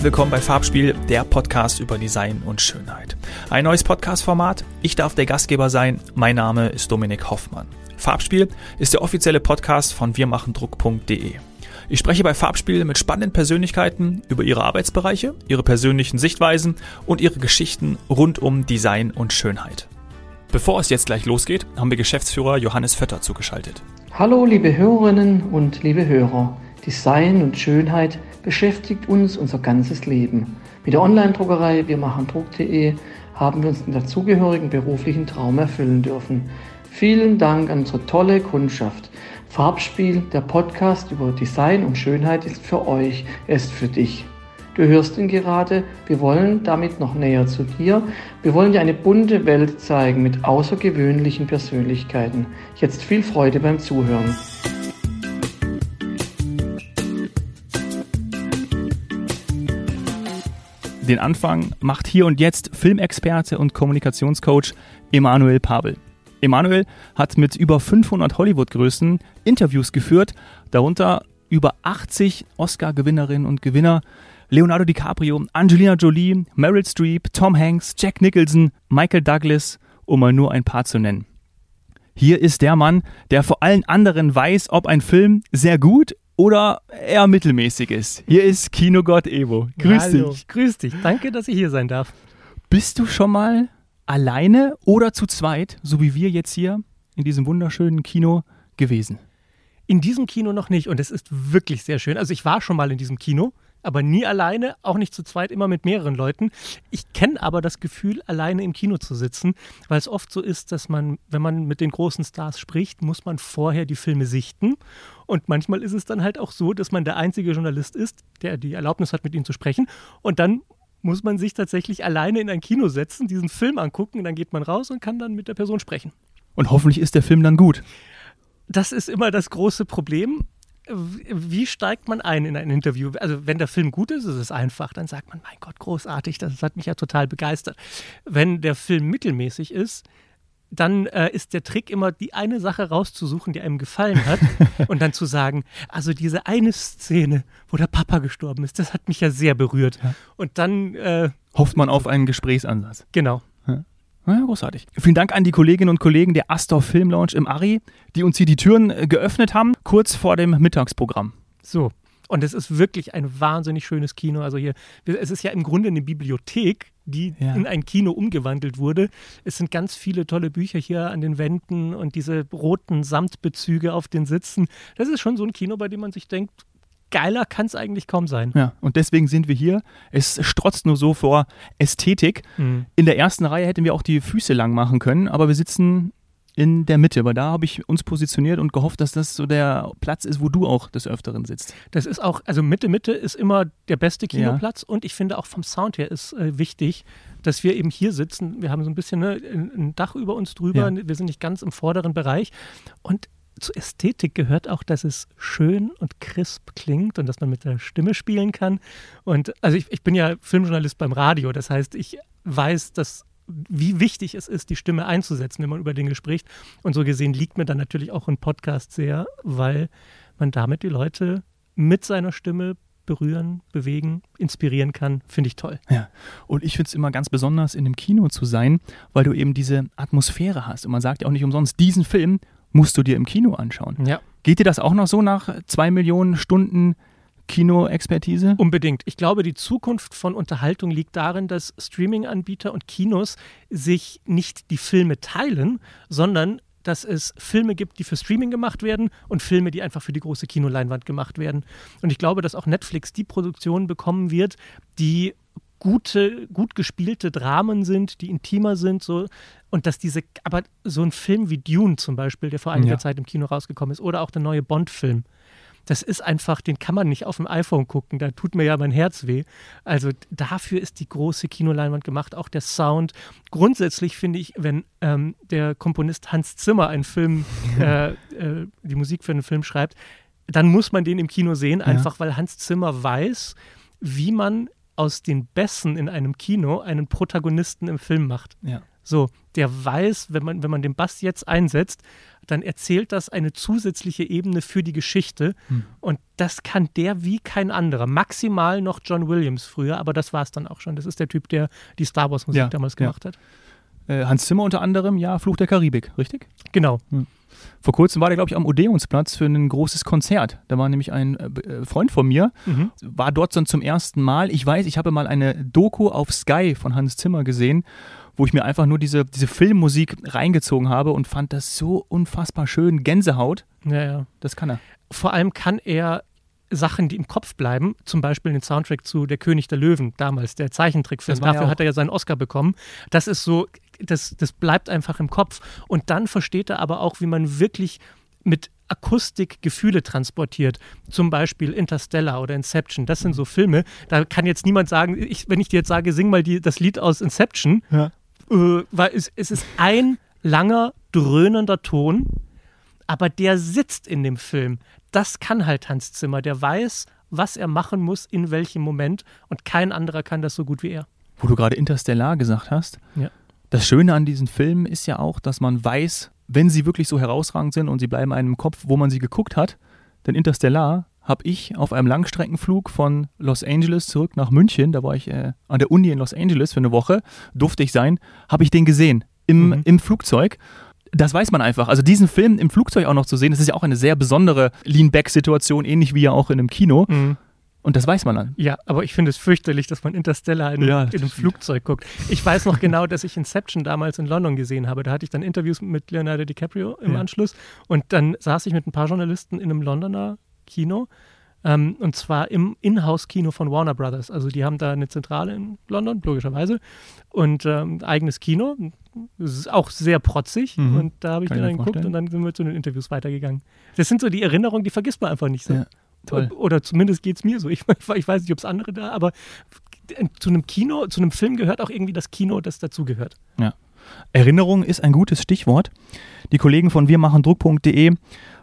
herzlich willkommen bei Farbspiel, der Podcast über Design und Schönheit. Ein neues Podcast-Format. Ich darf der Gastgeber sein. Mein Name ist Dominik Hoffmann. Farbspiel ist der offizielle Podcast von wirmachendruck.de. Ich spreche bei Farbspiel mit spannenden Persönlichkeiten über ihre Arbeitsbereiche, ihre persönlichen Sichtweisen und ihre Geschichten rund um Design und Schönheit. Bevor es jetzt gleich losgeht, haben wir Geschäftsführer Johannes Vetter zugeschaltet. Hallo liebe Hörerinnen und liebe Hörer. Design und Schönheit beschäftigt uns unser ganzes Leben. Mit der Online-Druckerei wir machen Druck.de haben wir uns den dazugehörigen beruflichen Traum erfüllen dürfen. Vielen Dank an unsere tolle Kundschaft. Farbspiel, der Podcast über Design und Schönheit ist für euch, ist für dich. Du hörst ihn gerade, wir wollen damit noch näher zu dir. Wir wollen dir eine bunte Welt zeigen mit außergewöhnlichen Persönlichkeiten. Jetzt viel Freude beim Zuhören. Den Anfang macht hier und jetzt Filmexperte und Kommunikationscoach Emanuel Pavel. Emanuel hat mit über 500 Hollywood-Größen Interviews geführt, darunter über 80 Oscar-Gewinnerinnen und Gewinner, Leonardo DiCaprio, Angelina Jolie, Meryl Streep, Tom Hanks, Jack Nicholson, Michael Douglas, um mal nur ein paar zu nennen. Hier ist der Mann, der vor allen anderen weiß, ob ein Film sehr gut oder eher mittelmäßig ist. Hier ist Kinogott Evo. Grüß Hallo. dich. Grüß dich. Danke, dass ich hier sein darf. Bist du schon mal alleine oder zu zweit, so wie wir jetzt hier in diesem wunderschönen Kino gewesen? In diesem Kino noch nicht und es ist wirklich sehr schön. Also ich war schon mal in diesem Kino, aber nie alleine, auch nicht zu zweit, immer mit mehreren Leuten. Ich kenne aber das Gefühl, alleine im Kino zu sitzen, weil es oft so ist, dass man, wenn man mit den großen Stars spricht, muss man vorher die Filme sichten. Und manchmal ist es dann halt auch so, dass man der einzige Journalist ist, der die Erlaubnis hat, mit ihnen zu sprechen. Und dann muss man sich tatsächlich alleine in ein Kino setzen, diesen Film angucken, und dann geht man raus und kann dann mit der Person sprechen. Und hoffentlich ist der Film dann gut. Das ist immer das große Problem. Wie steigt man ein in ein Interview? Also, wenn der Film gut ist, ist es einfach. Dann sagt man, mein Gott, großartig, das hat mich ja total begeistert. Wenn der Film mittelmäßig ist, dann äh, ist der Trick immer, die eine Sache rauszusuchen, die einem gefallen hat und dann zu sagen, also diese eine Szene, wo der Papa gestorben ist, das hat mich ja sehr berührt. Ja. Und dann, äh, Hofft man auf einen Gesprächsansatz. genau. Ja, großartig. Vielen Dank an die Kolleginnen und Kollegen der Astor Film Lounge im Ari, die uns hier die Türen äh, geöffnet haben, kurz vor dem Mittagsprogramm. So. Und es ist wirklich ein wahnsinnig schönes Kino. Also hier, es ist ja im Grunde eine Bibliothek, die Ja. in ein Kino umgewandelt wurde. Es sind ganz viele tolle Bücher hier an den Wänden und diese roten Samtbezüge auf den Sitzen. Das ist schon so ein Kino, bei dem man sich denkt, geiler kann es eigentlich kaum sein. Ja, und deswegen sind wir hier. Es strotzt nur so vor Ästhetik. Mhm. In der ersten Reihe hätten wir auch die Füße lang machen können, aber wir sitzen in der Mitte, weil da habe ich uns positioniert und gehofft, dass das so der Platz ist, wo du auch des Öfteren sitzt. Das ist auch, also Mitte, Mitte ist immer der beste Kinoplatz und ich finde auch vom Sound her ist äh, wichtig, dass wir eben hier sitzen. Wir haben so ein bisschen ne, ein, ein Dach über uns drüber, Ja. wir sind nicht ganz im vorderen Bereich und zur Ästhetik gehört auch, dass es schön und crisp klingt und dass man mit der Stimme spielen kann. Und also ich, ich bin ja Filmjournalist beim Radio, das heißt, ich weiß, dass wie wichtig es ist, die Stimme einzusetzen, wenn man über Dinge spricht. Und so gesehen liegt mir dann natürlich auch ein Podcast sehr, weil man damit die Leute mit seiner Stimme berühren, bewegen, inspirieren kann. Finde ich toll. Ja. Und ich finde es immer ganz besonders, in einem Kino zu sein, weil du eben diese Atmosphäre hast. Und man sagt ja auch nicht umsonst, diesen Film musst du dir im Kino anschauen. Ja, Geht dir das auch noch so nach zwei Millionen Stunden Kinoexpertise? unbedingt. Ich glaube, die Zukunft von Unterhaltung liegt darin, dass Streaming-Anbieter und Kinos sich nicht die Filme teilen, sondern dass es Filme gibt, die für Streaming gemacht werden und Filme, die einfach für die große Kinoleinwand gemacht werden. Und ich glaube, dass auch Netflix die Produktion bekommen wird, die gute, gut gespielte Dramen sind, die intimer sind, so und dass diese, aber so ein Film wie Dune zum Beispiel, der vor einiger Ja. Zeit im Kino rausgekommen ist, oder auch der neue Bond-Film, das ist einfach, den kann man nicht auf dem iPhone gucken, da tut mir ja mein Herz weh. Also dafür ist die große Kinoleinwand gemacht, auch der Sound. Grundsätzlich finde ich, wenn ähm, der Komponist Hans Zimmer einen Film, äh, äh, die Musik für einen Film schreibt, dann muss man den im Kino sehen, einfach weil Hans Zimmer weiß, wie man aus den Bässen in einem Kino einen Protagonisten im Film macht. Ja. So, der weiß, wenn man, wenn man den Bass jetzt einsetzt, dann erzählt das eine zusätzliche Ebene für die Geschichte. Hm. Und das kann der wie kein anderer. Maximal noch John Williams früher, aber das war es dann auch schon. Das ist der Typ, der die Star Wars-Musik ja, damals gemacht ja. hat. Äh, Hans Zimmer unter anderem, ja, Fluch der Karibik, richtig? Genau. Hm. Vor kurzem war der, glaube ich, am Odeonsplatz für ein großes Konzert. Da war nämlich ein äh, äh, Freund von mir, mhm. war dort dann zum ersten Mal. Ich weiß, ich habe mal eine Doku auf Sky von Hans Zimmer gesehen, wo ich mir einfach nur diese, diese Filmmusik reingezogen habe und fand das so unfassbar schön. Gänsehaut. Ja, ja. Das kann er. Vor allem kann er Sachen, die im Kopf bleiben, zum Beispiel den Soundtrack zu Der König der Löwen, damals der Zeichentrickfilm, dafür ja hat er ja seinen Oscar bekommen. Das ist so, das, das bleibt einfach im Kopf. Und dann versteht er aber auch, wie man wirklich mit Akustik Gefühle transportiert. Zum Beispiel Interstellar oder Inception. Das sind so Filme, da kann jetzt niemand sagen, ich, wenn ich dir jetzt sage, sing mal die, das Lied aus Inception, ja. äh, weil es, es ist ein langer, dröhnender Ton, aber der sitzt in dem Film das kann halt Hans Zimmer. Der weiß, was er machen muss, in welchem Moment und kein anderer kann das so gut wie er. Wo du gerade Interstellar gesagt hast. Ja. Das Schöne an diesen Filmen ist ja auch, dass man weiß, wenn sie wirklich so herausragend sind und sie bleiben einem im Kopf, wo man sie geguckt hat. Denn Interstellar habe ich auf einem Langstreckenflug von Los Angeles zurück nach München, da war ich äh, an der Uni in Los Angeles für eine Woche, durfte ich sein, habe ich den gesehen im, mhm. im Flugzeug das weiß man einfach. Also diesen Film im Flugzeug auch noch zu sehen, das ist ja auch eine sehr besondere Lean-Back-Situation, ähnlich wie ja auch in einem Kino. Mhm. Und das weiß man dann. Ja, aber ich finde es fürchterlich, dass man Interstellar in, ja, in einem Flugzeug guckt. Ich weiß noch genau, dass ich Inception damals in London gesehen habe. Da hatte ich dann Interviews mit Leonardo DiCaprio im ja. Anschluss. Und dann saß ich mit ein paar Journalisten in einem Londoner Kino. Ähm, und zwar im Inhouse-Kino von Warner Brothers. Also die haben da eine Zentrale in London, logischerweise. Und ähm, eigenes Kino. Das ist auch sehr protzig. Mhm. Und da habe ich Kann dann geguckt und dann sind wir zu den Interviews weitergegangen. Das sind so die Erinnerungen, die vergisst man einfach nicht so. Ja, toll. Oder zumindest geht es mir so. Ich, ich weiß nicht, ob es andere da, aber zu einem Kino, zu einem Film gehört auch irgendwie das Kino, das dazugehört. Ja. Erinnerung ist ein gutes Stichwort. Die Kollegen von wirmachendruck.de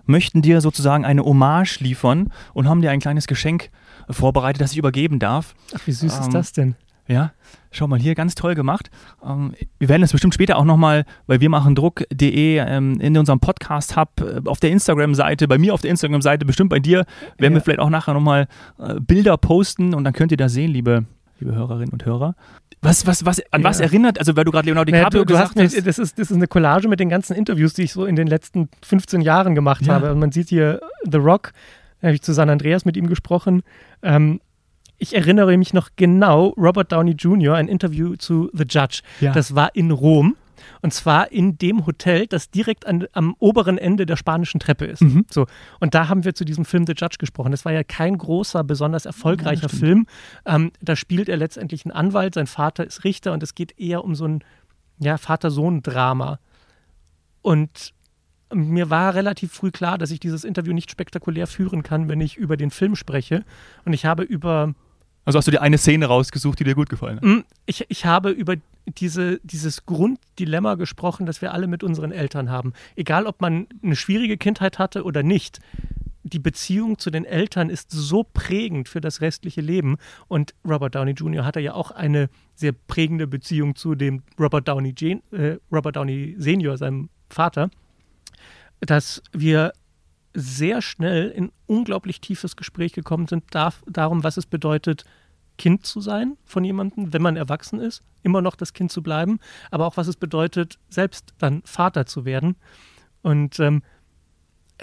möchten dir sozusagen eine Hommage liefern und haben dir ein kleines Geschenk vorbereitet, das ich übergeben darf. Ach, wie süß ähm, ist das denn? Ja, schau mal hier, ganz toll gemacht. Ähm, wir werden es bestimmt später auch nochmal bei wir machen Druck.de ähm, in unserem Podcast-Hub äh, auf der Instagram-Seite, bei mir auf der Instagram-Seite, bestimmt bei dir, werden ja. wir vielleicht auch nachher nochmal äh, Bilder posten und dann könnt ihr da sehen, liebe, liebe Hörerinnen und Hörer. Was, was, was, an ja. was erinnert, also weil du gerade Leonardo DiCaprio naja, du, du gesagt hast, das, ist, das ist eine Collage mit den ganzen Interviews, die ich so in den letzten 15 Jahren gemacht ja. habe. Und man sieht hier The Rock, da habe ich zu San Andreas mit ihm gesprochen. Ähm, ich erinnere mich noch genau, Robert Downey Jr., ein Interview zu The Judge. Ja. Das war in Rom. Und zwar in dem Hotel, das direkt an, am oberen Ende der spanischen Treppe ist. Mhm. So. Und da haben wir zu diesem Film The Judge gesprochen. Das war ja kein großer, besonders erfolgreicher ja, Film. Ähm, da spielt er letztendlich einen Anwalt, sein Vater ist Richter und es geht eher um so ein ja, Vater-Sohn-Drama. Und mir war relativ früh klar, dass ich dieses Interview nicht spektakulär führen kann, wenn ich über den Film spreche. Und ich habe über also hast du dir eine Szene rausgesucht, die dir gut gefallen hat? Mm, ich, ich habe über diese, dieses Grunddilemma gesprochen, das wir alle mit unseren Eltern haben. Egal, ob man eine schwierige Kindheit hatte oder nicht. Die Beziehung zu den Eltern ist so prägend für das restliche Leben. Und Robert Downey Jr. hatte ja auch eine sehr prägende Beziehung zu dem Robert Downey, Gen äh, Robert Downey Senior, seinem Vater, dass wir sehr schnell in unglaublich tiefes Gespräch gekommen sind darf, darum, was es bedeutet, Kind zu sein von jemandem, wenn man erwachsen ist, immer noch das Kind zu bleiben, aber auch was es bedeutet, selbst dann Vater zu werden. Und ähm,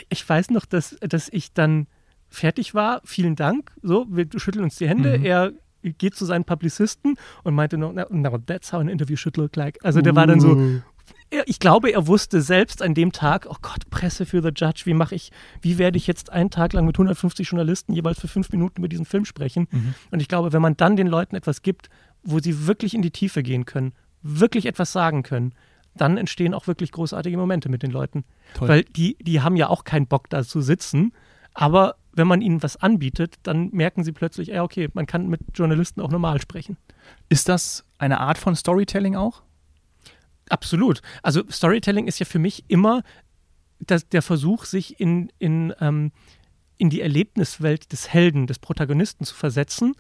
ich weiß noch, dass, dass ich dann fertig war. Vielen Dank. So, wir schütteln uns die Hände. Mhm. Er geht zu seinen Publizisten und meinte noch, no, no, that's how an interview should look like. Also der uh. war dann so, uh ich glaube, er wusste selbst an dem Tag, oh Gott, Presse für The Judge, wie mache ich, wie werde ich jetzt einen Tag lang mit 150 Journalisten jeweils für fünf Minuten über diesen Film sprechen? Mhm. Und ich glaube, wenn man dann den Leuten etwas gibt, wo sie wirklich in die Tiefe gehen können, wirklich etwas sagen können, dann entstehen auch wirklich großartige Momente mit den Leuten. Toll. Weil die, die haben ja auch keinen Bock da zu sitzen, aber wenn man ihnen was anbietet, dann merken sie plötzlich, ja, okay, man kann mit Journalisten auch normal sprechen. Ist das eine Art von Storytelling auch? Absolut. Also Storytelling ist ja für mich immer das, der Versuch, sich in, in, ähm, in die Erlebniswelt des Helden, des Protagonisten zu versetzen.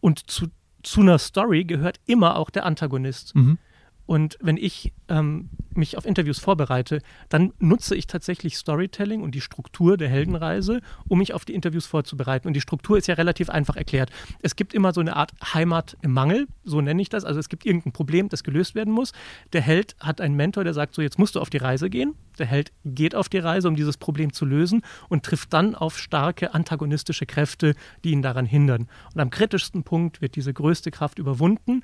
Und zu, zu einer Story gehört immer auch der Antagonist. Mhm. Und wenn ich ähm, mich auf Interviews vorbereite, dann nutze ich tatsächlich Storytelling und die Struktur der Heldenreise, um mich auf die Interviews vorzubereiten. Und die Struktur ist ja relativ einfach erklärt. Es gibt immer so eine Art Heimat im Mangel, so nenne ich das. Also es gibt irgendein Problem, das gelöst werden muss. Der Held hat einen Mentor, der sagt, so jetzt musst du auf die Reise gehen. Der Held geht auf die Reise, um dieses Problem zu lösen und trifft dann auf starke antagonistische Kräfte, die ihn daran hindern. Und am kritischsten Punkt wird diese größte Kraft überwunden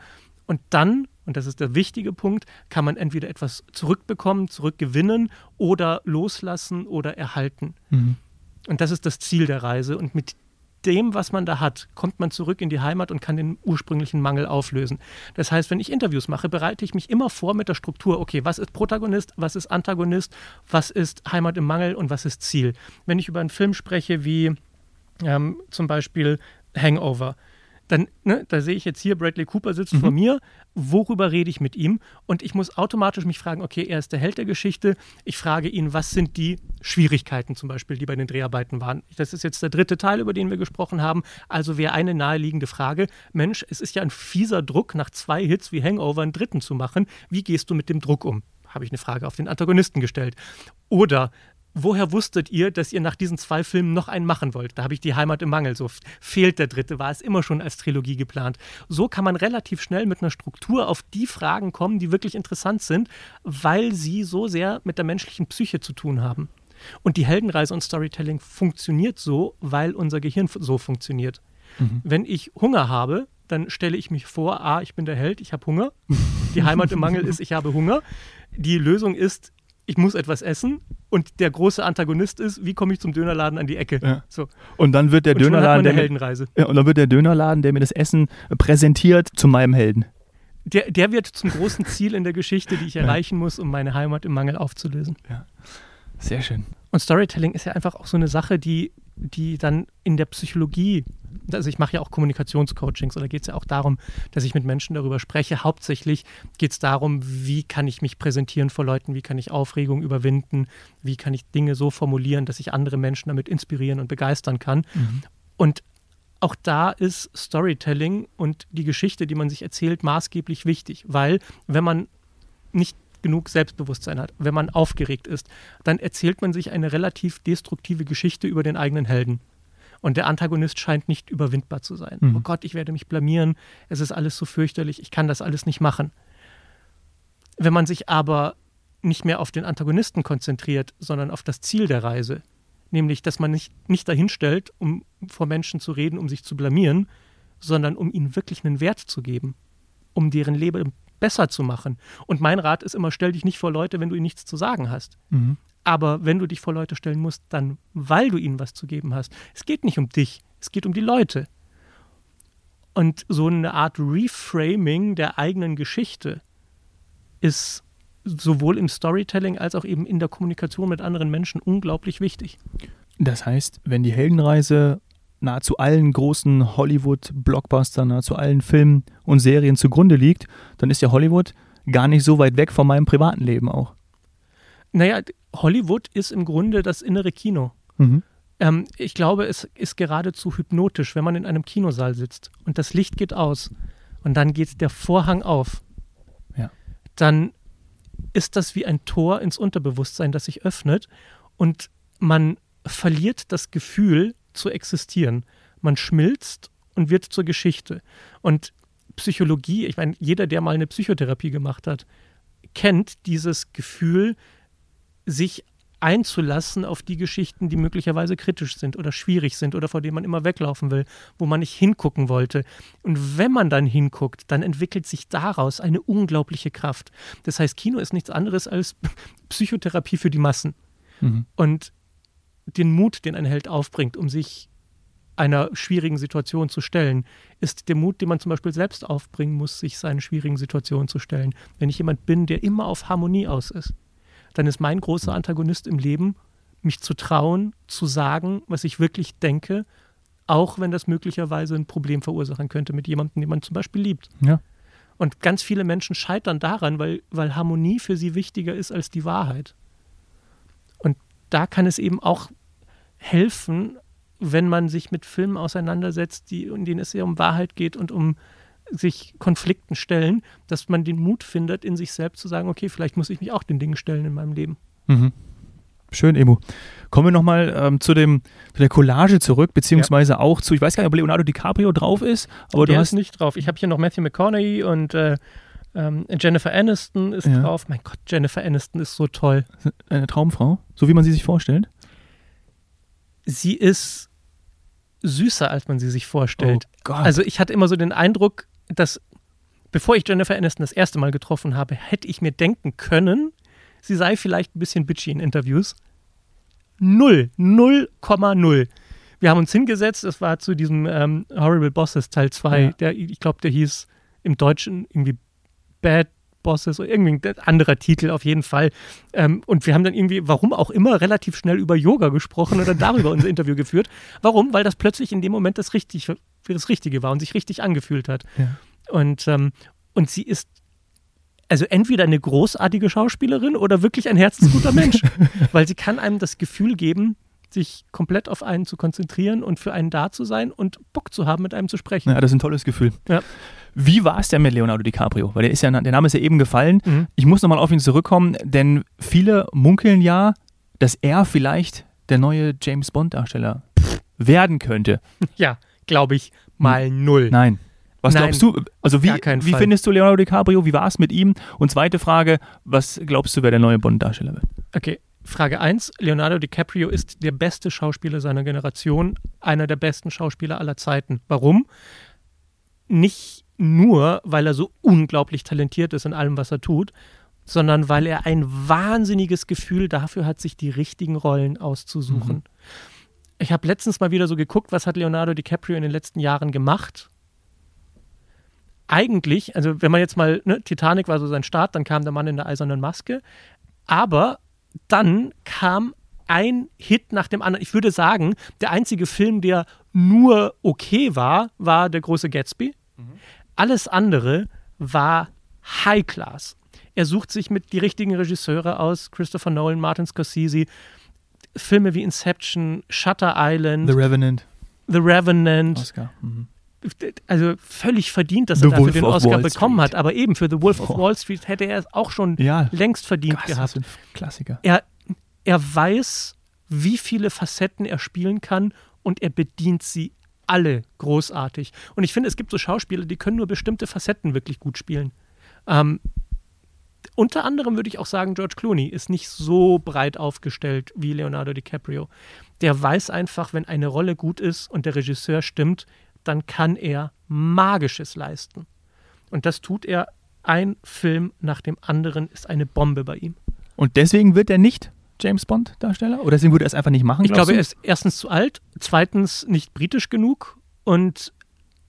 und dann, und das ist der wichtige Punkt, kann man entweder etwas zurückbekommen, zurückgewinnen oder loslassen oder erhalten. Mhm. Und das ist das Ziel der Reise. Und mit dem, was man da hat, kommt man zurück in die Heimat und kann den ursprünglichen Mangel auflösen. Das heißt, wenn ich Interviews mache, bereite ich mich immer vor mit der Struktur, okay, was ist Protagonist, was ist Antagonist, was ist Heimat im Mangel und was ist Ziel. Wenn ich über einen Film spreche wie ähm, zum Beispiel Hangover, dann, ne, da sehe ich jetzt hier, Bradley Cooper sitzt mhm. vor mir, worüber rede ich mit ihm? Und ich muss automatisch mich fragen, okay, er ist der Held der Geschichte. Ich frage ihn, was sind die Schwierigkeiten zum Beispiel, die bei den Dreharbeiten waren? Das ist jetzt der dritte Teil, über den wir gesprochen haben. Also wäre eine naheliegende Frage, Mensch, es ist ja ein fieser Druck, nach zwei Hits wie Hangover einen dritten zu machen. Wie gehst du mit dem Druck um? Habe ich eine Frage auf den Antagonisten gestellt. Oder woher wusstet ihr, dass ihr nach diesen zwei Filmen noch einen machen wollt? Da habe ich die Heimat im Mangel. So fehlt der dritte, war es immer schon als Trilogie geplant. So kann man relativ schnell mit einer Struktur auf die Fragen kommen, die wirklich interessant sind, weil sie so sehr mit der menschlichen Psyche zu tun haben. Und die Heldenreise und Storytelling funktioniert so, weil unser Gehirn so funktioniert. Mhm. Wenn ich Hunger habe, dann stelle ich mich vor, ah, ich bin der Held, ich habe Hunger. Die Heimat im Mangel ist, ich habe Hunger. Die Lösung ist, ich muss etwas essen und der große Antagonist ist, wie komme ich zum Dönerladen an die Ecke? Ja. So. Und dann wird der und Dönerladen der Heldenreise. Ja, und dann wird der Dönerladen, der mir das Essen präsentiert, zu meinem Helden. Der, der wird zum großen Ziel in der Geschichte, die ich erreichen muss, um meine Heimat im Mangel aufzulösen. Ja. Sehr schön. Und Storytelling ist ja einfach auch so eine Sache, die, die dann in der Psychologie also ich mache ja auch Kommunikationscoachings oder geht es ja auch darum, dass ich mit Menschen darüber spreche. Hauptsächlich geht es darum, wie kann ich mich präsentieren vor Leuten, wie kann ich Aufregung überwinden, wie kann ich Dinge so formulieren, dass ich andere Menschen damit inspirieren und begeistern kann. Mhm. Und auch da ist Storytelling und die Geschichte, die man sich erzählt, maßgeblich wichtig, weil wenn man nicht genug Selbstbewusstsein hat, wenn man aufgeregt ist, dann erzählt man sich eine relativ destruktive Geschichte über den eigenen Helden. Und der Antagonist scheint nicht überwindbar zu sein. Mhm. Oh Gott, ich werde mich blamieren, es ist alles so fürchterlich, ich kann das alles nicht machen. Wenn man sich aber nicht mehr auf den Antagonisten konzentriert, sondern auf das Ziel der Reise, nämlich, dass man nicht, nicht dahin stellt, um vor Menschen zu reden, um sich zu blamieren, sondern um ihnen wirklich einen Wert zu geben, um deren Leben besser zu machen. Und mein Rat ist immer, stell dich nicht vor Leute, wenn du ihnen nichts zu sagen hast. Mhm. Aber wenn du dich vor Leute stellen musst, dann weil du ihnen was zu geben hast. Es geht nicht um dich, es geht um die Leute. Und so eine Art Reframing der eigenen Geschichte ist sowohl im Storytelling als auch eben in der Kommunikation mit anderen Menschen unglaublich wichtig. Das heißt, wenn die Heldenreise nahezu allen großen Hollywood-Blockbustern, nahezu allen Filmen und Serien zugrunde liegt, dann ist ja Hollywood gar nicht so weit weg von meinem privaten Leben auch. Naja, Hollywood ist im Grunde das innere Kino. Mhm. Ähm, ich glaube, es ist geradezu hypnotisch, wenn man in einem Kinosaal sitzt und das Licht geht aus und dann geht der Vorhang auf. Ja. Dann ist das wie ein Tor ins Unterbewusstsein, das sich öffnet und man verliert das Gefühl zu existieren. Man schmilzt und wird zur Geschichte. Und Psychologie, ich meine, jeder, der mal eine Psychotherapie gemacht hat, kennt dieses Gefühl, sich einzulassen auf die Geschichten, die möglicherweise kritisch sind oder schwierig sind oder vor denen man immer weglaufen will, wo man nicht hingucken wollte. Und wenn man dann hinguckt, dann entwickelt sich daraus eine unglaubliche Kraft. Das heißt, Kino ist nichts anderes als Psychotherapie für die Massen. Mhm. Und den Mut, den ein Held aufbringt, um sich einer schwierigen Situation zu stellen, ist der Mut, den man zum Beispiel selbst aufbringen muss, sich seinen schwierigen Situationen zu stellen. Wenn ich jemand bin, der immer auf Harmonie aus ist, dann ist mein großer Antagonist im Leben, mich zu trauen, zu sagen, was ich wirklich denke, auch wenn das möglicherweise ein Problem verursachen könnte mit jemandem, den man zum Beispiel liebt. Ja. Und ganz viele Menschen scheitern daran, weil, weil Harmonie für sie wichtiger ist als die Wahrheit. Und da kann es eben auch helfen, wenn man sich mit Filmen auseinandersetzt, die, in denen es sehr um Wahrheit geht und um sich Konflikten stellen, dass man den Mut findet, in sich selbst zu sagen, okay, vielleicht muss ich mich auch den Dingen stellen in meinem Leben. Mhm. Schön, Emo. Kommen wir nochmal ähm, zu, dem, zu der Collage zurück, beziehungsweise ja. auch zu, ich weiß gar nicht, ob Leonardo DiCaprio drauf ist, aber der du hast ist nicht drauf. Ich habe hier noch Matthew McConaughey und äh, ähm, Jennifer Aniston ist ja. drauf. Mein Gott, Jennifer Aniston ist so toll. Eine Traumfrau, so wie man sie sich vorstellt. Sie ist süßer, als man sie sich vorstellt. Oh also ich hatte immer so den Eindruck, dass bevor ich Jennifer Aniston das erste Mal getroffen habe, hätte ich mir denken können, sie sei vielleicht ein bisschen bitchy in Interviews. Null, 0,0. Wir haben uns hingesetzt, das war zu diesem ähm, Horrible Bosses Teil 2, ja. der, ich glaube, der hieß im Deutschen irgendwie Bad Bosses oder irgendwie ein anderer Titel auf jeden Fall. Ähm, und wir haben dann irgendwie, warum auch immer, relativ schnell über Yoga gesprochen dann darüber unser Interview geführt. Warum? Weil das plötzlich in dem Moment das, richtig, das Richtige war und sich richtig angefühlt hat. Ja. Und, ähm, und sie ist also entweder eine großartige Schauspielerin oder wirklich ein herzensguter Mensch, weil sie kann einem das Gefühl geben, sich komplett auf einen zu konzentrieren und für einen da zu sein und Bock zu haben, mit einem zu sprechen. Ja, das ist ein tolles Gefühl. Ja. Wie war es denn mit Leonardo DiCaprio? Weil der, ist ja, der Name ist ja eben gefallen. Mhm. Ich muss nochmal auf ihn zurückkommen, denn viele munkeln ja, dass er vielleicht der neue James Bond-Darsteller werden könnte. Ja, glaube ich mal null. Nein. Was Nein, glaubst du? Also wie, wie findest du Leonardo DiCaprio? Wie war es mit ihm? Und zweite Frage, was glaubst du, wer der neue Bond-Darsteller wird? Okay, Frage 1. Leonardo DiCaprio ist der beste Schauspieler seiner Generation, einer der besten Schauspieler aller Zeiten. Warum? Nicht nur, weil er so unglaublich talentiert ist in allem, was er tut, sondern weil er ein wahnsinniges Gefühl dafür hat, sich die richtigen Rollen auszusuchen. Mhm. Ich habe letztens mal wieder so geguckt, was hat Leonardo DiCaprio in den letzten Jahren gemacht eigentlich, also wenn man jetzt mal, ne, Titanic war so sein Start, dann kam der Mann in der eisernen Maske, aber dann kam ein Hit nach dem anderen. Ich würde sagen, der einzige Film, der nur okay war, war Der große Gatsby. Mhm. Alles andere war High Class. Er sucht sich mit die richtigen Regisseure aus, Christopher Nolan, Martin Scorsese, Filme wie Inception, Shutter Island, The Revenant. The Revenant. Oscar. Mhm also völlig verdient, dass The er dafür Wolf den Oscar bekommen hat. Aber eben für The Wolf of Wall Street hätte er es auch schon ja. längst verdient Gott, gehabt. Klassiker. Er, er weiß, wie viele Facetten er spielen kann und er bedient sie alle großartig. Und ich finde, es gibt so Schauspieler, die können nur bestimmte Facetten wirklich gut spielen. Ähm, unter anderem würde ich auch sagen, George Clooney ist nicht so breit aufgestellt wie Leonardo DiCaprio. Der weiß einfach, wenn eine Rolle gut ist und der Regisseur stimmt, dann kann er Magisches leisten. Und das tut er. Ein Film nach dem anderen ist eine Bombe bei ihm. Und deswegen wird er nicht James Bond-Darsteller? Oder deswegen würde er es einfach nicht machen? Ich glaube, du? er ist erstens zu alt, zweitens nicht britisch genug und,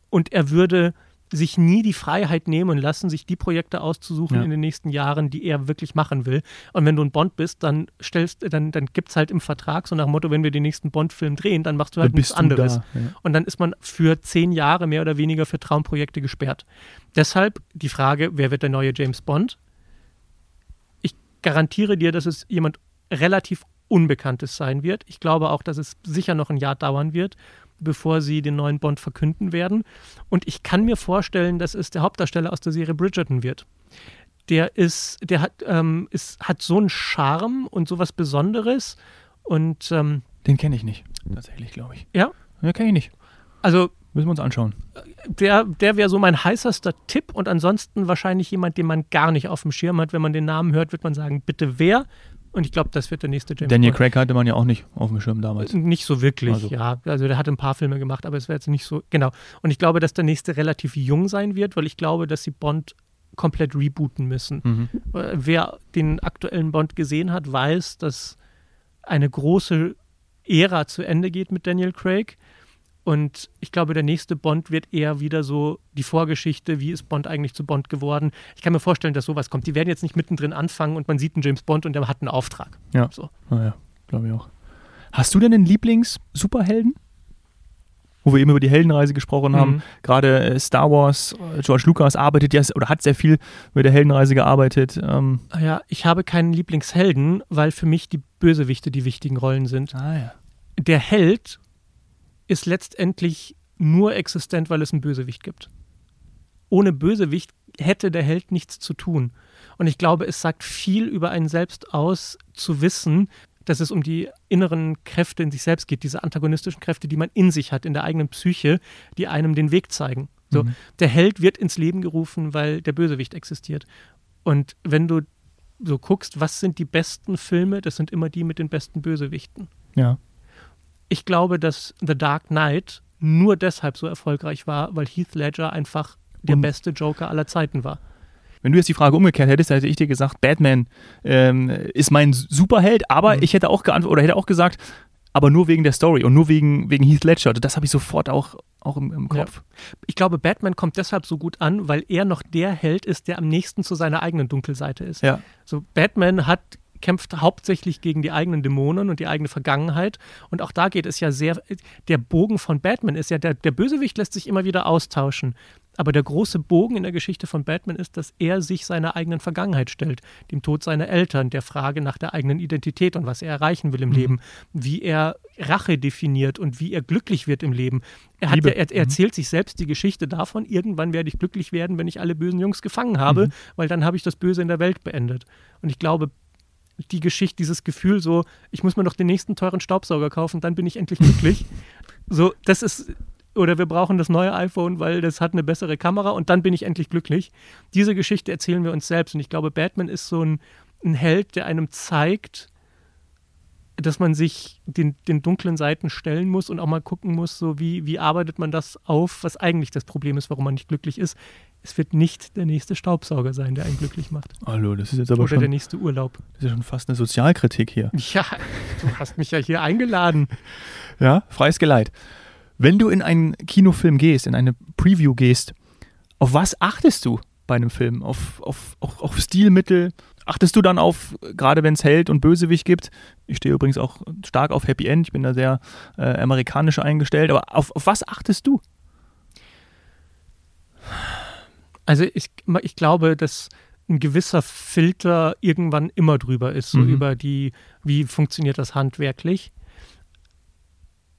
und er würde sich nie die Freiheit nehmen lassen, sich die Projekte auszusuchen ja. in den nächsten Jahren, die er wirklich machen will. Und wenn du ein Bond bist, dann stellst, dann, dann gibt es halt im Vertrag so nach dem Motto, wenn wir den nächsten Bond-Film drehen, dann machst du halt nichts anderes. Da, ja. Und dann ist man für zehn Jahre mehr oder weniger für Traumprojekte gesperrt. Deshalb die Frage, wer wird der neue James Bond? Ich garantiere dir, dass es jemand relativ Unbekanntes sein wird. Ich glaube auch, dass es sicher noch ein Jahr dauern wird bevor sie den neuen Bond verkünden werden. Und ich kann mir vorstellen, dass es der Hauptdarsteller aus der Serie Bridgerton wird. Der ist, der hat, ähm, ist, hat so einen Charme und so was Besonderes. Und ähm, den kenne ich nicht, tatsächlich, glaube ich. Ja? Den kenne ich nicht. Also Müssen wir uns anschauen. Der, der wäre so mein heißester Tipp und ansonsten wahrscheinlich jemand, den man gar nicht auf dem Schirm hat. Wenn man den Namen hört, wird man sagen, bitte wer? Und ich glaube, das wird der nächste James Daniel Bond. Craig hatte man ja auch nicht auf dem Schirm damals. Nicht so wirklich, also. ja. Also der hat ein paar Filme gemacht, aber es wäre jetzt nicht so, genau. Und ich glaube, dass der nächste relativ jung sein wird, weil ich glaube, dass sie Bond komplett rebooten müssen. Mhm. Wer den aktuellen Bond gesehen hat, weiß, dass eine große Ära zu Ende geht mit Daniel Craig. Und ich glaube, der nächste Bond wird eher wieder so die Vorgeschichte, wie ist Bond eigentlich zu Bond geworden. Ich kann mir vorstellen, dass sowas kommt. Die werden jetzt nicht mittendrin anfangen und man sieht einen James Bond und der hat einen Auftrag. Ja. So. Naja, glaube ich auch. Hast du denn einen Lieblings-Superhelden? Wo wir eben über die Heldenreise gesprochen haben. Mhm. Gerade äh, Star Wars, äh, George Lucas arbeitet ja oder hat sehr viel mit der Heldenreise gearbeitet. Ähm. Ah ja, ich habe keinen Lieblingshelden, weil für mich die Bösewichte die wichtigen Rollen sind. Ah, ja. Der Held ist letztendlich nur existent, weil es einen Bösewicht gibt. ohne Bösewicht hätte der Held nichts zu tun. Und ich glaube, es sagt viel über einen selbst aus, zu wissen, dass es um die inneren Kräfte in sich selbst geht, diese antagonistischen Kräfte, die man in sich hat, in der eigenen Psyche, die einem den Weg zeigen. So, mhm. Der Held wird ins Leben gerufen, weil der Bösewicht existiert. Und wenn du so guckst, was sind die besten Filme, das sind immer die mit den besten Bösewichten. Ja. Ich glaube, dass The Dark Knight nur deshalb so erfolgreich war, weil Heath Ledger einfach der beste Joker aller Zeiten war. Wenn du jetzt die Frage umgekehrt hättest, hätte ich dir gesagt, Batman ähm, ist mein Superheld, aber mhm. ich hätte auch geantwortet oder hätte auch gesagt, aber nur wegen der Story und nur wegen, wegen Heath Ledger. Also das habe ich sofort auch, auch im, im Kopf. Ja. Ich glaube, Batman kommt deshalb so gut an, weil er noch der Held ist, der am nächsten zu seiner eigenen Dunkelseite ist. Ja. So, Batman hat kämpft hauptsächlich gegen die eigenen Dämonen und die eigene Vergangenheit. Und auch da geht es ja sehr, der Bogen von Batman ist ja, der, der Bösewicht lässt sich immer wieder austauschen. Aber der große Bogen in der Geschichte von Batman ist, dass er sich seiner eigenen Vergangenheit stellt, dem Tod seiner Eltern, der Frage nach der eigenen Identität und was er erreichen will im mhm. Leben, wie er Rache definiert und wie er glücklich wird im Leben. Er, hat, er, er mhm. erzählt sich selbst die Geschichte davon, irgendwann werde ich glücklich werden, wenn ich alle bösen Jungs gefangen habe, mhm. weil dann habe ich das Böse in der Welt beendet. Und ich glaube, die Geschichte, dieses Gefühl so, ich muss mir noch den nächsten teuren Staubsauger kaufen, dann bin ich endlich glücklich. so, das ist oder wir brauchen das neue iPhone, weil das hat eine bessere Kamera und dann bin ich endlich glücklich. Diese Geschichte erzählen wir uns selbst und ich glaube, Batman ist so ein, ein Held, der einem zeigt, dass man sich den, den, dunklen Seiten stellen muss und auch mal gucken muss, so wie, wie arbeitet man das auf, was eigentlich das Problem ist, warum man nicht glücklich ist. Es wird nicht der nächste Staubsauger sein, der einen glücklich macht. Hallo, das ist jetzt aber Oder schon... der nächste Urlaub. Das ist ja schon fast eine Sozialkritik hier. Ja, du hast mich ja hier eingeladen. Ja, freies Geleit. Wenn du in einen Kinofilm gehst, in eine Preview gehst, auf was achtest du bei einem Film? Auf, auf, auf, auf Stilmittel? Achtest du dann auf, gerade wenn es Held und Bösewicht gibt? Ich stehe übrigens auch stark auf Happy End, ich bin da sehr äh, amerikanisch eingestellt, aber auf, auf was achtest du? Also ich, ich glaube, dass ein gewisser Filter irgendwann immer drüber ist, so mhm. über die, wie funktioniert das handwerklich.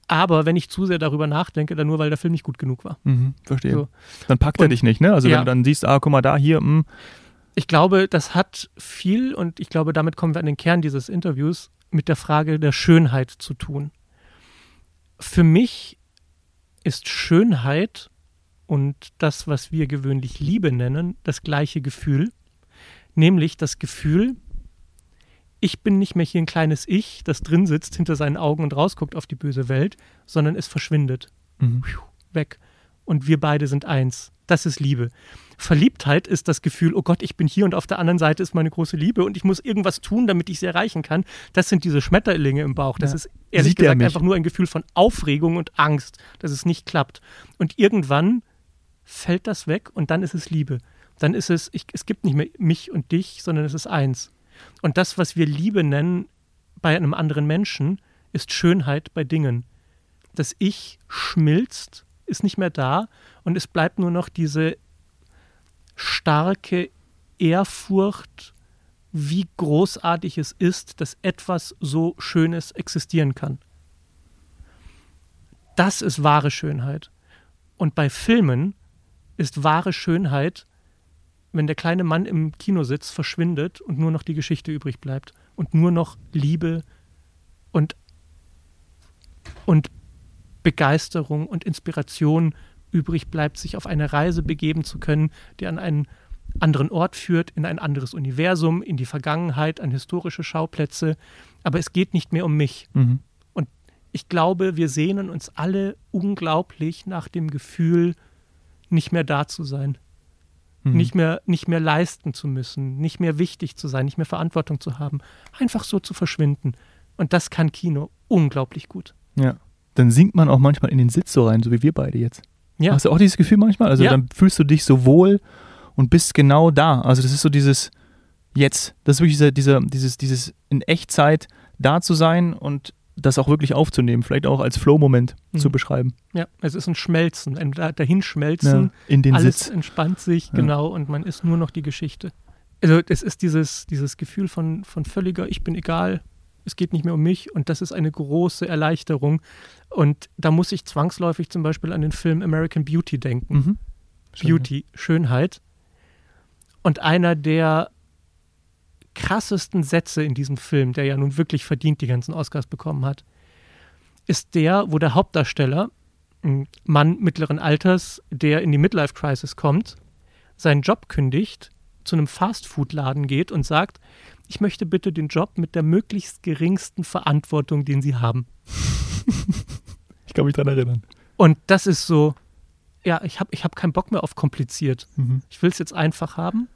Aber wenn ich zu sehr darüber nachdenke, dann nur, weil der Film nicht gut genug war. Mhm, verstehe. So. Dann packt er und, dich nicht, ne? Also ja. wenn du dann siehst, ah, guck mal da, hier, mh. Hm. Ich glaube, das hat viel, und ich glaube, damit kommen wir an den Kern dieses Interviews, mit der Frage der Schönheit zu tun. Für mich ist Schönheit und das, was wir gewöhnlich Liebe nennen, das gleiche Gefühl, nämlich das Gefühl, ich bin nicht mehr hier ein kleines Ich, das drin sitzt hinter seinen Augen und rausguckt auf die böse Welt, sondern es verschwindet. Mhm. Weg. Und wir beide sind eins. Das ist Liebe. Verliebtheit ist das Gefühl, oh Gott, ich bin hier und auf der anderen Seite ist meine große Liebe und ich muss irgendwas tun, damit ich sie erreichen kann. Das sind diese Schmetterlinge im Bauch. Das ja. ist ehrlich Sieht gesagt einfach nur ein Gefühl von Aufregung und Angst, dass es nicht klappt. Und irgendwann fällt das weg und dann ist es Liebe. Dann ist es, ich, es gibt nicht mehr mich und dich, sondern es ist eins. Und das, was wir Liebe nennen bei einem anderen Menschen, ist Schönheit bei Dingen. Das Ich schmilzt, ist nicht mehr da und es bleibt nur noch diese starke Ehrfurcht, wie großartig es ist, dass etwas so Schönes existieren kann. Das ist wahre Schönheit. Und bei Filmen ist wahre Schönheit wenn der kleine Mann im Kinositz verschwindet und nur noch die Geschichte übrig bleibt und nur noch Liebe und, und Begeisterung und Inspiration übrig bleibt, sich auf eine Reise begeben zu können, die an einen anderen Ort führt, in ein anderes Universum, in die Vergangenheit, an historische Schauplätze. Aber es geht nicht mehr um mich. Mhm. Und ich glaube, wir sehnen uns alle unglaublich nach dem Gefühl, nicht mehr da zu sein mhm. nicht, mehr, nicht mehr leisten zu müssen, nicht mehr wichtig zu sein, nicht mehr Verantwortung zu haben, einfach so zu verschwinden. Und das kann Kino unglaublich gut. Ja. Dann sinkt man auch manchmal in den Sitz so rein, so wie wir beide jetzt. Ja. Hast du auch dieses Gefühl manchmal? Also ja. dann fühlst du dich so wohl und bist genau da. Also das ist so dieses Jetzt. Das ist wirklich dieser, dieser, dieses, dieses in Echtzeit da zu sein und das auch wirklich aufzunehmen, vielleicht auch als Flow-Moment mhm. zu beschreiben. Ja, es ist ein Schmelzen, ein Dahinschmelzen. Ja, in den alles Sitz. entspannt sich, ja. genau, und man ist nur noch die Geschichte. Also es ist dieses, dieses Gefühl von, von völliger, ich bin egal, es geht nicht mehr um mich und das ist eine große Erleichterung. Und da muss ich zwangsläufig zum Beispiel an den Film American Beauty denken. Mhm. Beauty, Schönheit. Und einer der krassesten Sätze in diesem Film, der ja nun wirklich verdient die ganzen Oscars bekommen hat, ist der, wo der Hauptdarsteller, ein Mann mittleren Alters, der in die Midlife Crisis kommt, seinen Job kündigt, zu einem Fastfood-Laden geht und sagt, ich möchte bitte den Job mit der möglichst geringsten Verantwortung, den Sie haben. ich kann mich daran erinnern. Und das ist so, ja, ich habe ich hab keinen Bock mehr auf kompliziert. Mhm. Ich will es jetzt einfach haben.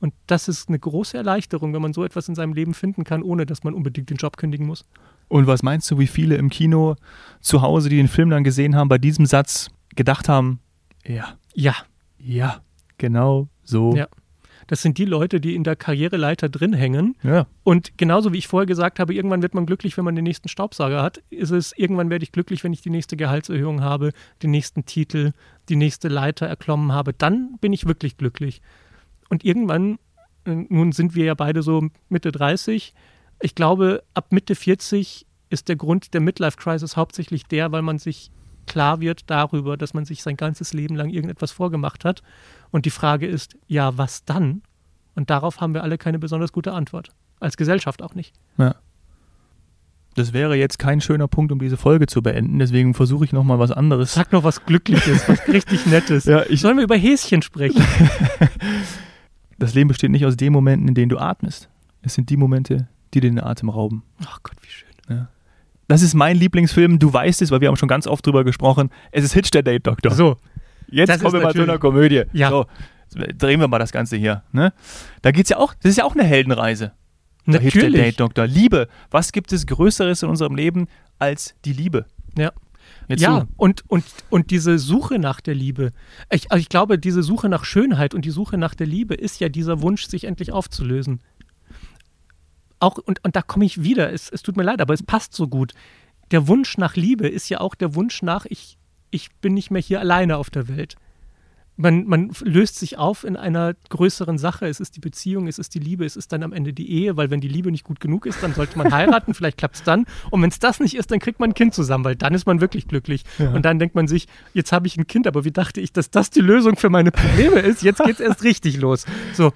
Und das ist eine große Erleichterung, wenn man so etwas in seinem Leben finden kann, ohne dass man unbedingt den Job kündigen muss. Und was meinst du, wie viele im Kino zu Hause, die den Film dann gesehen haben, bei diesem Satz gedacht haben, ja. Ja. Ja, genau so ja. Das sind die Leute, die in der Karriereleiter drin hängen. Ja. Und genauso wie ich vorher gesagt habe, irgendwann wird man glücklich, wenn man den nächsten Staubsauger hat, ist es, irgendwann werde ich glücklich, wenn ich die nächste Gehaltserhöhung habe, den nächsten Titel, die nächste Leiter erklommen habe. Dann bin ich wirklich glücklich. Und irgendwann, äh, nun sind wir ja beide so Mitte 30, ich glaube, ab Mitte 40 ist der Grund der Midlife Crisis hauptsächlich der, weil man sich klar wird darüber, dass man sich sein ganzes Leben lang irgendetwas vorgemacht hat. Und die Frage ist, ja, was dann? Und darauf haben wir alle keine besonders gute Antwort. Als Gesellschaft auch nicht. Ja. Das wäre jetzt kein schöner Punkt, um diese Folge zu beenden. Deswegen versuche ich noch mal was anderes. Sag noch was Glückliches, was richtig Nettes. Ja, ich Sollen wir über Häschen sprechen? das Leben besteht nicht aus den Momenten, in denen du atmest. Es sind die Momente, die dir den Atem rauben. Ach Gott, wie schön. Ja. Das ist mein Lieblingsfilm. Du weißt es, weil wir haben schon ganz oft drüber gesprochen. Es ist Hitch der Date Doktor. So. Jetzt kommen wir mal zu einer Komödie. Ja. So, drehen wir mal das Ganze hier. Ne? Da geht's ja auch, das ist ja auch eine Heldenreise. Natürlich. Hitch der Date Doktor. Liebe. Was gibt es Größeres in unserem Leben als die Liebe? Ja. Jetzt ja, du. und, und, und diese Suche nach der Liebe. Ich, also ich glaube, diese Suche nach Schönheit und die Suche nach der Liebe ist ja dieser Wunsch, sich endlich aufzulösen. Auch, und, und da komme ich wieder, es, es tut mir leid, aber es passt so gut. Der Wunsch nach Liebe ist ja auch der Wunsch nach, ich, ich bin nicht mehr hier alleine auf der Welt. Man, man löst sich auf in einer größeren Sache. Es ist die Beziehung, es ist die Liebe, es ist dann am Ende die Ehe, weil wenn die Liebe nicht gut genug ist, dann sollte man heiraten, vielleicht klappt es dann. Und wenn es das nicht ist, dann kriegt man ein Kind zusammen, weil dann ist man wirklich glücklich. Ja. Und dann denkt man sich, jetzt habe ich ein Kind, aber wie dachte ich, dass das die Lösung für meine Probleme ist? Jetzt geht es erst richtig los. So.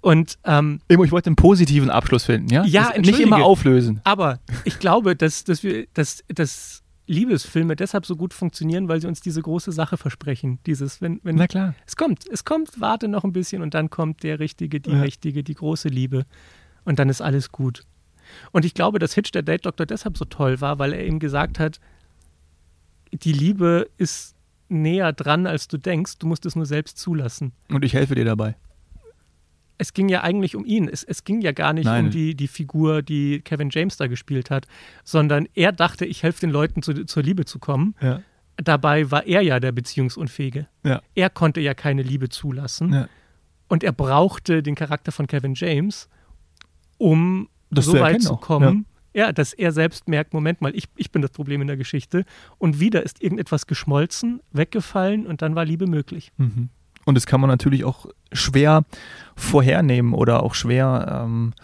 Und ähm, ich wollte einen positiven Abschluss finden, ja? Ja, nicht immer auflösen. aber ich glaube, dass, dass wir, dass, dass Liebesfilme deshalb so gut funktionieren, weil sie uns diese große Sache versprechen. Dieses, wenn, wenn Na klar. es kommt, es kommt, warte noch ein bisschen und dann kommt der Richtige, die Ja. Richtige, die große Liebe. Und dann ist alles gut. Und ich glaube, dass Hitch der Date Doktor deshalb so toll war, weil er eben gesagt hat, die Liebe ist näher dran, als du denkst. Du musst es nur selbst zulassen. Und ich helfe dir dabei. Es ging ja eigentlich um ihn. Es, es ging ja gar nicht Nein. um die, die Figur, die Kevin James da gespielt hat, sondern er dachte, ich helfe den Leuten zu, zur Liebe zu kommen. Ja. Dabei war er ja der Beziehungsunfähige. Ja. Er konnte ja keine Liebe zulassen. Ja. Und er brauchte den Charakter von Kevin James, um Das so weit zu kommen, ja. dass er selbst merkt, Moment mal, ich, ich bin das Problem in der Geschichte. Und wieder ist irgendetwas geschmolzen, weggefallen und dann war Liebe möglich. Mhm. Und das kann man natürlich auch schwer vorhernehmen oder auch schwer ähm,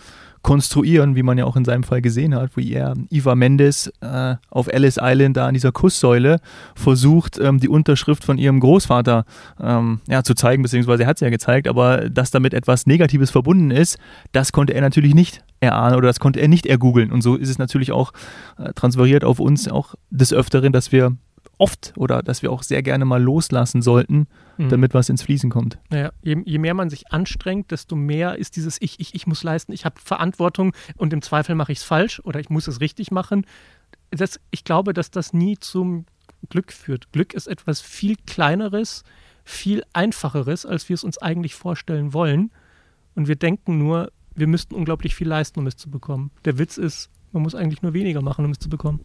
konstruieren, wie man ja auch in seinem Fall gesehen hat, wie er Eva Mendes äh, auf Ellis Island da an dieser Kusssäule versucht, ähm, die Unterschrift von ihrem Großvater ähm, ja, zu zeigen, beziehungsweise er hat es ja gezeigt, aber dass damit etwas Negatives verbunden ist, das konnte er natürlich nicht erahnen oder das konnte er nicht ergoogeln. Und so ist es natürlich auch äh, transferiert auf uns auch des Öfteren, dass wir oft oder dass wir auch sehr gerne mal loslassen sollten, Mhm. damit was ins Fließen kommt. Naja, je, je mehr man sich anstrengt, desto mehr ist dieses Ich, ich, ich muss leisten, ich habe Verantwortung und im Zweifel mache ich es falsch oder ich muss es richtig machen. Das, ich glaube, dass das nie zum Glück führt. Glück ist etwas viel Kleineres, viel Einfacheres, als wir es uns eigentlich vorstellen wollen. Und wir denken nur, wir müssten unglaublich viel leisten, um es zu bekommen. Der Witz ist, man muss eigentlich nur weniger machen, um es zu bekommen.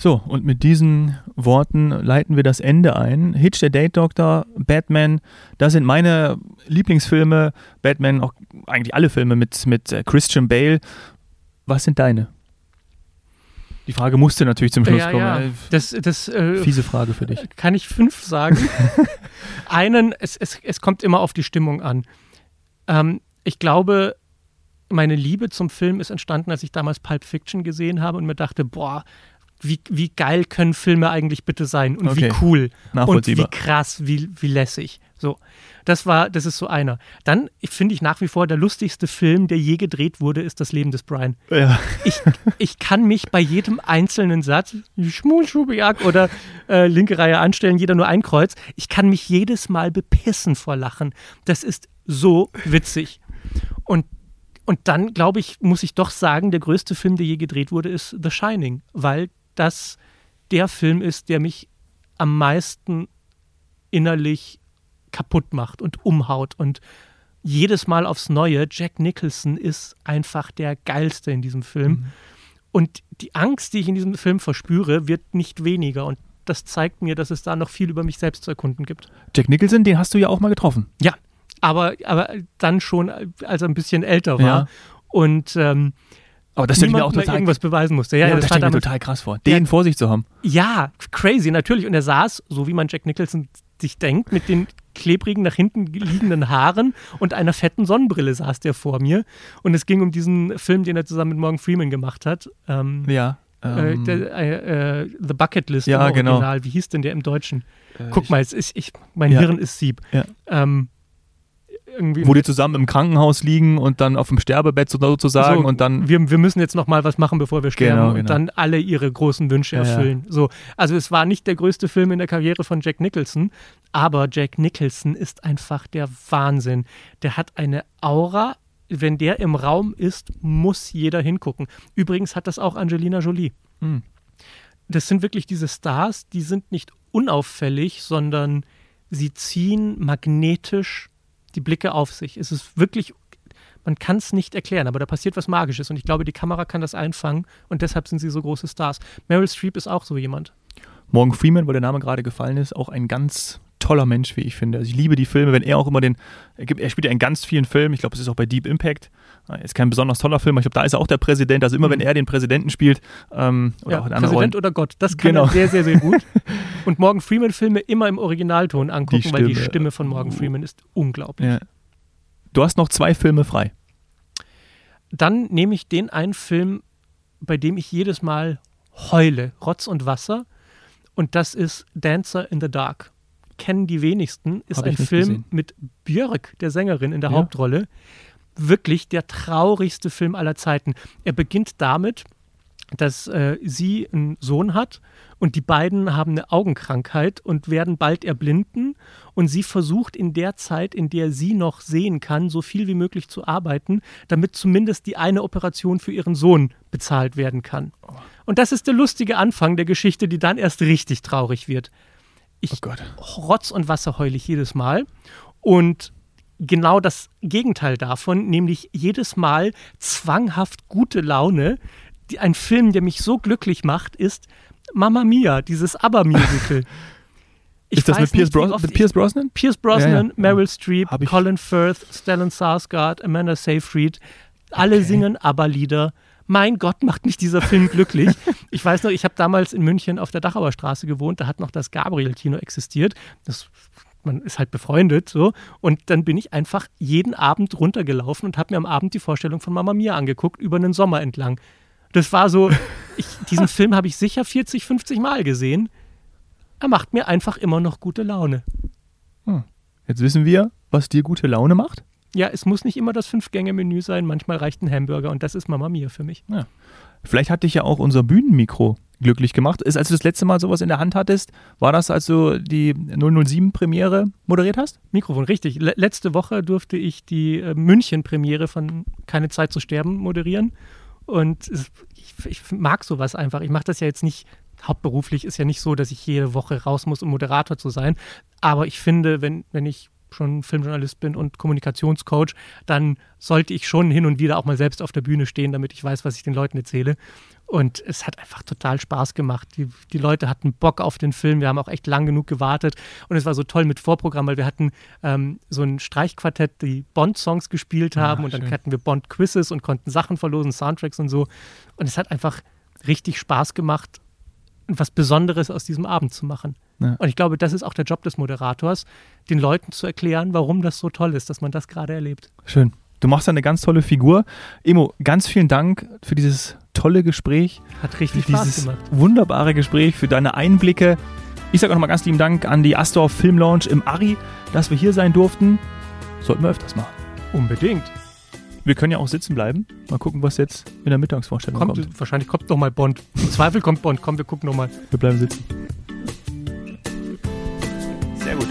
So, und mit diesen Worten leiten wir das Ende ein. Hitch, der Date Doctor, Batman, das sind meine Lieblingsfilme. Batman, auch eigentlich alle Filme mit, mit äh, Christian Bale. Was sind deine? Die Frage musste natürlich zum Schluss ja, kommen. ja. Äh, Das, das äh, Fiese Frage für dich. kann ich fünf sagen. Einen, es, es, es kommt immer auf die Stimmung an. Ähm, ich glaube, meine Liebe zum Film ist entstanden, als ich damals Pulp Fiction gesehen habe und mir dachte, boah, wie, wie geil können Filme eigentlich bitte sein und Okay. wie cool und wie krass, wie, wie lässig. So, das war, das ist so einer. Dann ich- finde ich nach wie vor der lustigste Film, der je gedreht wurde, ist das Leben des Brian. Ja. Ich, ich kann mich bei jedem einzelnen Satz, Schmulschubiak oder äh, linke Reihe anstellen, jeder nur ein Kreuz, ich kann mich jedes Mal bepissen vor Lachen. Das ist so witzig. Und, und dann, glaube ich, muss ich doch sagen, der größte Film, der je gedreht wurde, ist The Shining, weil das der Film ist, der mich am meisten innerlich kaputt macht und umhaut und jedes Mal aufs Neue, Jack Nicholson ist einfach der geilste in diesem Film. Und die Angst, die ich in diesem Film verspüre, wird nicht weniger. Und das zeigt mir, dass es da noch viel über mich selbst zu erkunden gibt. Jack Nicholson, den hast du ja auch mal getroffen. Ja, aber, aber dann schon, als er ein bisschen älter war. Ja. Und ähm, Aber das stelle ich mir auch total, irgendwas beweisen musste. Ja, ja, ja, das das ich mir total krass vor, den vor sich zu haben. ja, crazy, natürlich. Und er saß, so wie man Jack Nicholson sich denkt, mit den klebrigen, nach hinten liegenden Haaren und einer fetten Sonnenbrille saß der vor mir. Und es ging um diesen Film, den er zusammen mit Morgan Freeman gemacht hat. Ähm, Ja. äh, ähm, der, äh, äh, The Bucket List Ja, im genau. Original. Wie hieß denn der im Deutschen? äh, Guck ich- mal, es ist, ich, mein Ja. Hirn ist Sieb. Ja. Ähm, irgendwie Wo die zusammen im Krankenhaus liegen und dann auf dem Sterbebett so- sozusagen So, und dann. wir, wir müssen jetzt noch mal was machen, bevor wir sterben Genau, und genau. dann alle ihre großen Wünsche Ja, ja. erfüllen. So, also es war nicht der größte Film in der Karriere von Jack Nicholson, aber Jack Nicholson ist einfach der Wahnsinn. Der hat eine Aura. Wenn der im Raum ist, muss jeder hingucken. Übrigens hat das auch Angelina Jolie. Hm. Das sind wirklich diese Stars, die sind nicht unauffällig, sondern sie ziehen magnetisch die Blicke auf sich. Es ist wirklich, man kann es nicht erklären, aber da passiert was Magisches und ich glaube, die Kamera kann das einfangen und deshalb sind sie so große Stars. Meryl Streep ist auch so jemand. Morgan Freeman, weil der Name gerade gefallen ist, auch ein ganz toller Mensch, wie ich finde. Also ich liebe die Filme, wenn er auch immer den, er, gibt, er spielt ja in ganz vielen Filmen, ich glaube, es ist auch bei Deep Impact, ist kein besonders toller Film, aber ich glaube, da ist er auch der Präsident, also immer Mhm. wenn er den Präsidenten spielt, ähm, oder Ja, auch in anderen Präsident Rollen. oder Gott, das kann Genau. er sehr, sehr, sehr gut. und Morgan Freeman-Filme immer im Originalton angucken, Die weil die Stimme. Stimme von Morgan Freeman ist unglaublich. Ja. Du hast noch zwei Filme frei. Dann nehme ich den einen Film, bei dem ich jedes Mal heule, Rotz und Wasser. Und das ist Dancer in the Dark. Kennen die wenigsten. Ist Hab ein Film gesehen. mit Björk, der Sängerin, in der Ja. Hauptrolle. Wirklich der traurigste Film aller Zeiten. Er beginnt damit, dass äh, sie einen Sohn hat und die beiden haben eine Augenkrankheit und werden bald erblinden und sie versucht in der Zeit, in der sie noch sehen kann, so viel wie möglich zu arbeiten, damit zumindest die eine Operation für ihren Sohn bezahlt werden kann. Und das ist der lustige Anfang der Geschichte, die dann erst richtig traurig wird. Ich Oh Gott. Rotz und Wasser heule ich jedes Mal. Und genau das Gegenteil davon, nämlich jedes Mal zwanghaft gute Laune. Die, ein Film, der mich so glücklich macht, ist Mamma Mia, dieses ABBA-Musical. Ich ist das mit Pierce, Bros mit Pierce Brosnan? Pierce Brosnan, Ja, ja. Meryl Streep, Hab ich- Colin Firth, Stellan Skarsgård, Amanda Seyfried. Alle Okay. singen ABBA-Lieder. Mein Gott, macht mich dieser Film glücklich. ich weiß noch, ich habe damals in München auf der Dachauer Straße gewohnt. Da hat noch das Gabriel-Kino existiert. Das, man ist halt befreundet so. Und dann bin ich einfach jeden Abend runtergelaufen und habe mir am Abend die Vorstellung von Mama Mia angeguckt, über einen Sommer entlang. Das war so, ich, diesen Film habe ich sicher 40, 50 Mal gesehen. Er macht mir einfach immer noch gute Laune. Jetzt wissen wir, was dir gute Laune macht. Ja, es muss nicht immer das Fünf-Gänge-Menü sein, manchmal reicht ein Hamburger und das ist Mama Mia für mich. Vielleicht hat dich ja auch unser Bühnenmikro glücklich gemacht. Ist, als du das letzte Mal sowas in der Hand hattest, war das, als du die 007-Premiere moderiert hast? Mikrofon, richtig. Le letzte Woche durfte ich die äh, München-Premiere von Keine Zeit zu sterben moderieren und es, ich, ich mag sowas einfach. Ich mache das ja jetzt nicht hauptberuflich, ist ja nicht so, dass ich jede Woche raus muss, um Moderator zu sein, aber ich finde, wenn, wenn ich schon Filmjournalist bin und Kommunikationscoach, dann sollte ich schon hin und wieder auch mal selbst auf der Bühne stehen, damit ich weiß, was ich den Leuten erzähle. Und es hat einfach total Spaß gemacht. Die, die Leute hatten Bock auf den Film. Wir haben auch echt lang genug gewartet. Und es war so toll mit Vorprogramm, weil wir hatten ähm, so ein Streichquartett, die Bond-Songs gespielt haben. Ah, und dann schön. hatten wir Bond-Quizzes und konnten Sachen verlosen, Soundtracks und so. Und es hat einfach richtig Spaß gemacht, was Besonderes aus diesem Abend zu machen. Ja. Und ich glaube, das ist auch der Job des Moderators, den Leuten zu erklären, warum das so toll ist, dass man das gerade erlebt. Schön. Du machst da eine ganz tolle Figur. Emo, ganz vielen Dank für dieses tolle Gespräch. Hat richtig für Spaß dieses gemacht. wunderbare Gespräch, für deine Einblicke. Ich sage auch nochmal ganz lieben Dank an die Astor Film Lounge im Ari, dass wir hier sein durften. Sollten wir öfters machen. Unbedingt. Wir können ja auch sitzen bleiben. Mal gucken, was jetzt in der Mittagsvorstellung kommt. kommt. Wahrscheinlich kommt noch mal Bond. Im Zweifel kommt Bond. Komm, wir gucken noch mal. Wir bleiben sitzen. Sehr gut.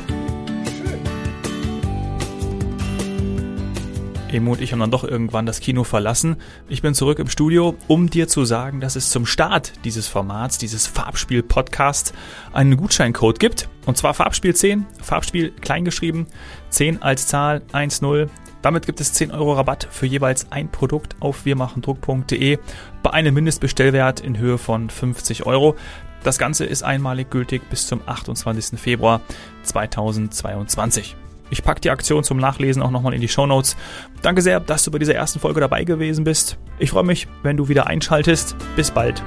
Emo und ich haben dann doch irgendwann das Kino verlassen. Ich bin zurück im Studio, um dir zu sagen, dass es zum Start dieses Formats, dieses Farbspiel-Podcasts, einen Gutscheincode gibt. Und zwar Farbspiel 10, Farbspiel kleingeschrieben, 10 als Zahl, 1-0. Damit gibt es 10 Euro Rabatt für jeweils ein Produkt auf wirmachendruck.de bei einem Mindestbestellwert in Höhe von 50 Euro. Das Ganze ist einmalig gültig bis zum 28. Februar 2022. Ich packe die Aktion zum Nachlesen auch nochmal in die Show Notes. Danke sehr, dass du bei dieser ersten Folge dabei gewesen bist. Ich freue mich, wenn du wieder einschaltest. Bis bald.